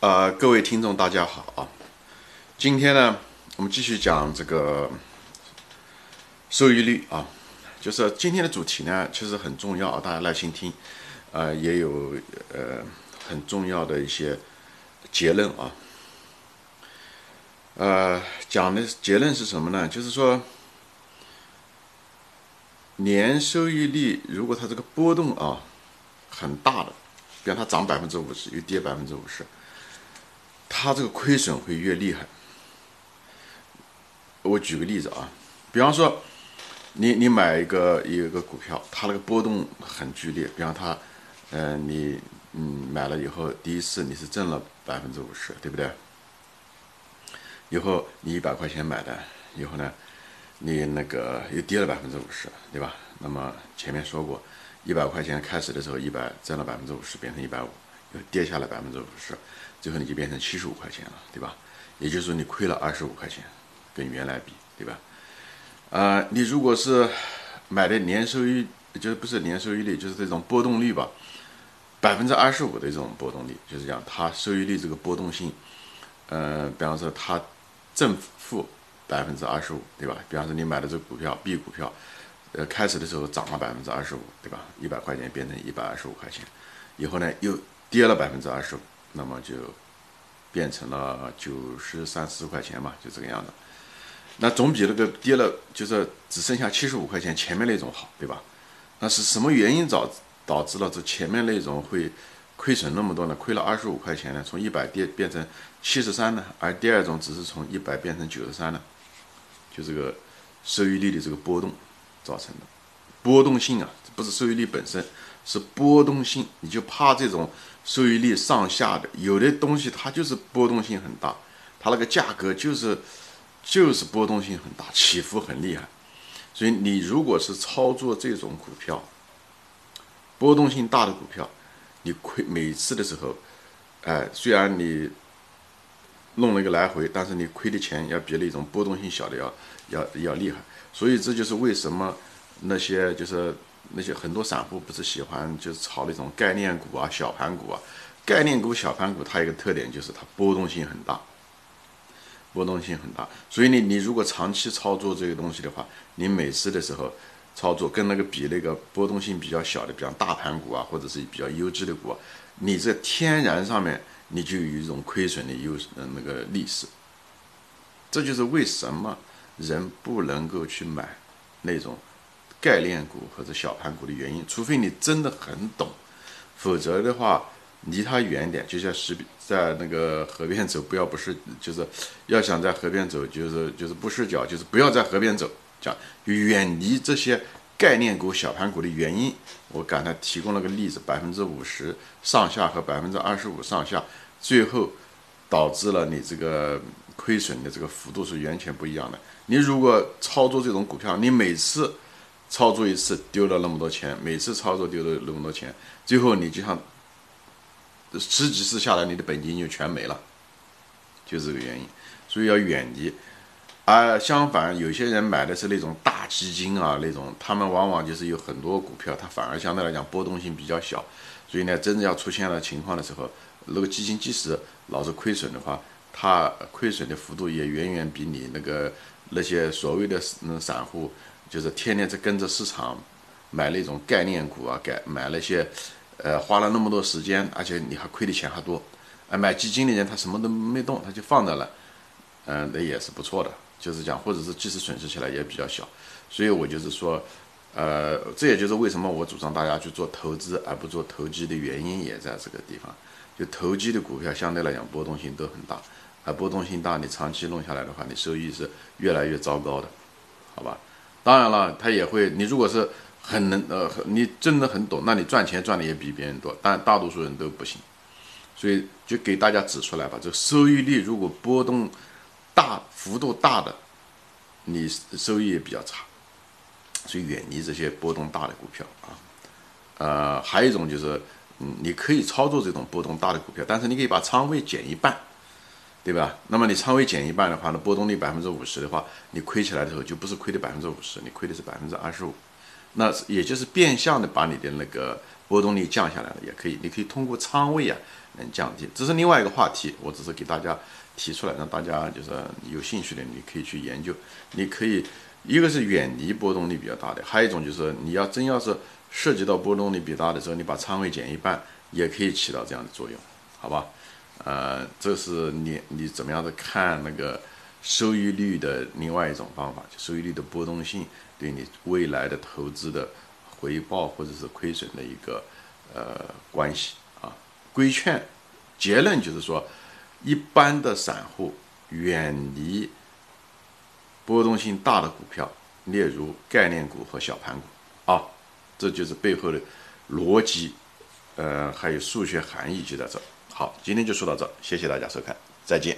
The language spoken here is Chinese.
呃，各位听众，大家好啊！今天呢，我们继续讲这个收益率啊，就是今天的主题呢，其实很重要啊，大家耐心听，呃，也有呃很重要的一些结论啊。呃，讲的结论是什么呢？就是说，年收益率如果它这个波动啊很大的，比方它涨百分之五十，又跌百分之五十。它这个亏损会越厉害。我举个例子啊，比方说，你你买一个一个股票，它那个波动很剧烈。比方它，嗯，你嗯买了以后，第一次你是挣了百分之五十，对不对？以后你一百块钱买的，以后呢，你那个又跌了百分之五十，对吧？那么前面说过，一百块钱开始的时候一百挣了百分之五十，变成一百五，又跌下来百分之五十。最后你就变成七十五块钱了，对吧？也就是说你亏了二十五块钱，跟原来比，对吧？呃，你如果是买的年收益，就是不是年收益率，就是这种波动率吧，百分之二十五的这种波动率，就是讲它收益率这个波动性，呃，比方说它正负百分之二十五，对吧？比方说你买的这股票 B 股票，呃，开始的时候涨了百分之二十五，对吧？一百块钱变成一百二十五块钱，以后呢又跌了百分之二十五。那么就变成了九十三四块钱嘛，就这个样子。那总比那个跌了，就是只剩下七十五块钱前面那种好，对吧？那是什么原因导导致了这前面那种会亏损那么多呢？亏了二十五块钱呢？从一百跌变成七十三呢？而第二种只是从一百变成九十三呢？就这个收益率的这个波动造成的波动性啊，不是收益率本身，是波动性。你就怕这种。收益率上下的有的东西它就是波动性很大，它那个价格就是就是波动性很大，起伏很厉害。所以你如果是操作这种股票，波动性大的股票，你亏每次的时候，哎，虽然你弄了一个来回，但是你亏的钱要比那种波动性小的要要要厉害。所以这就是为什么那些就是。那些很多散户不是喜欢就是炒那种概念股啊、小盘股啊，概念股、小盘股它一个特点就是它波动性很大，波动性很大。所以你你如果长期操作这个东西的话，你每次的时候操作跟那个比那个波动性比较小的，比方大盘股啊，或者是比较优质的股，你这天然上面你就有一种亏损的优势，嗯，那个利势。这就是为什么人不能够去买那种。概念股或者小盘股的原因，除非你真的很懂，否则的话，离它远点。就像石在那个河边走，不要不是，就是要想在河边走，就是就是不湿脚，就是不要在河边走。讲远离这些概念股、小盘股的原因，我刚才提供了个例子：百分之五十上下和百分之二十五上下，最后导致了你这个亏损的这个幅度是完全不一样的。你如果操作这种股票，你每次操作一次丢了那么多钱，每次操作丢了那么多钱，最后你就像十几次下来，你的本金就全没了，就这个原因，所以要远离。而相反，有些人买的是那种大基金啊，那种他们往往就是有很多股票，它反而相对来讲波动性比较小，所以呢，真正要出现了情况的时候，那个基金即使老是亏损的话，它亏损的幅度也远远比你那个那些所谓的散户。就是天天在跟着市场买那种概念股啊，改买那些，呃，花了那么多时间，而且你还亏的钱还多。哎，买基金的人他什么都没动，他就放着了，嗯，那也是不错的。就是讲，或者是即使损失起来也比较小。所以我就是说，呃，这也就是为什么我主张大家去做投资而不做投机的原因，也在这个地方。就投机的股票相对来讲波动性都很大，而波动性大，你长期弄下来的话，你收益是越来越糟糕的，好吧？当然了，他也会。你如果是很能呃，你真的很懂，那你赚钱赚的也比别人多。但大多数人都不行，所以就给大家指出来吧。这收益率如果波动大、幅度大的，你收益也比较差，所以远离这些波动大的股票啊。呃，还有一种就是，嗯，你可以操作这种波动大的股票，但是你可以把仓位减一半。对吧？那么你仓位减一半的话，那波动率百分之五十的话，你亏起来的时候就不是亏的百分之五十，你亏的是百分之二十五，那也就是变相的把你的那个波动率降下来了，也可以，你可以通过仓位啊能降低，这是另外一个话题，我只是给大家提出来，让大家就是有兴趣的你可以去研究，你可以一个是远离波动率比较大的，还有一种就是你要真要是涉及到波动率比较大的时候，你把仓位减一半，也可以起到这样的作用，好吧？呃，这是你你怎么样的看那个收益率的另外一种方法，就收益率的波动性对你未来的投资的回报或者是亏损的一个呃关系啊。规劝结论就是说，一般的散户远离波动性大的股票，例如概念股和小盘股啊，这就是背后的逻辑，呃，还有数学含义就在这。好，今天就说到这，谢谢大家收看，再见。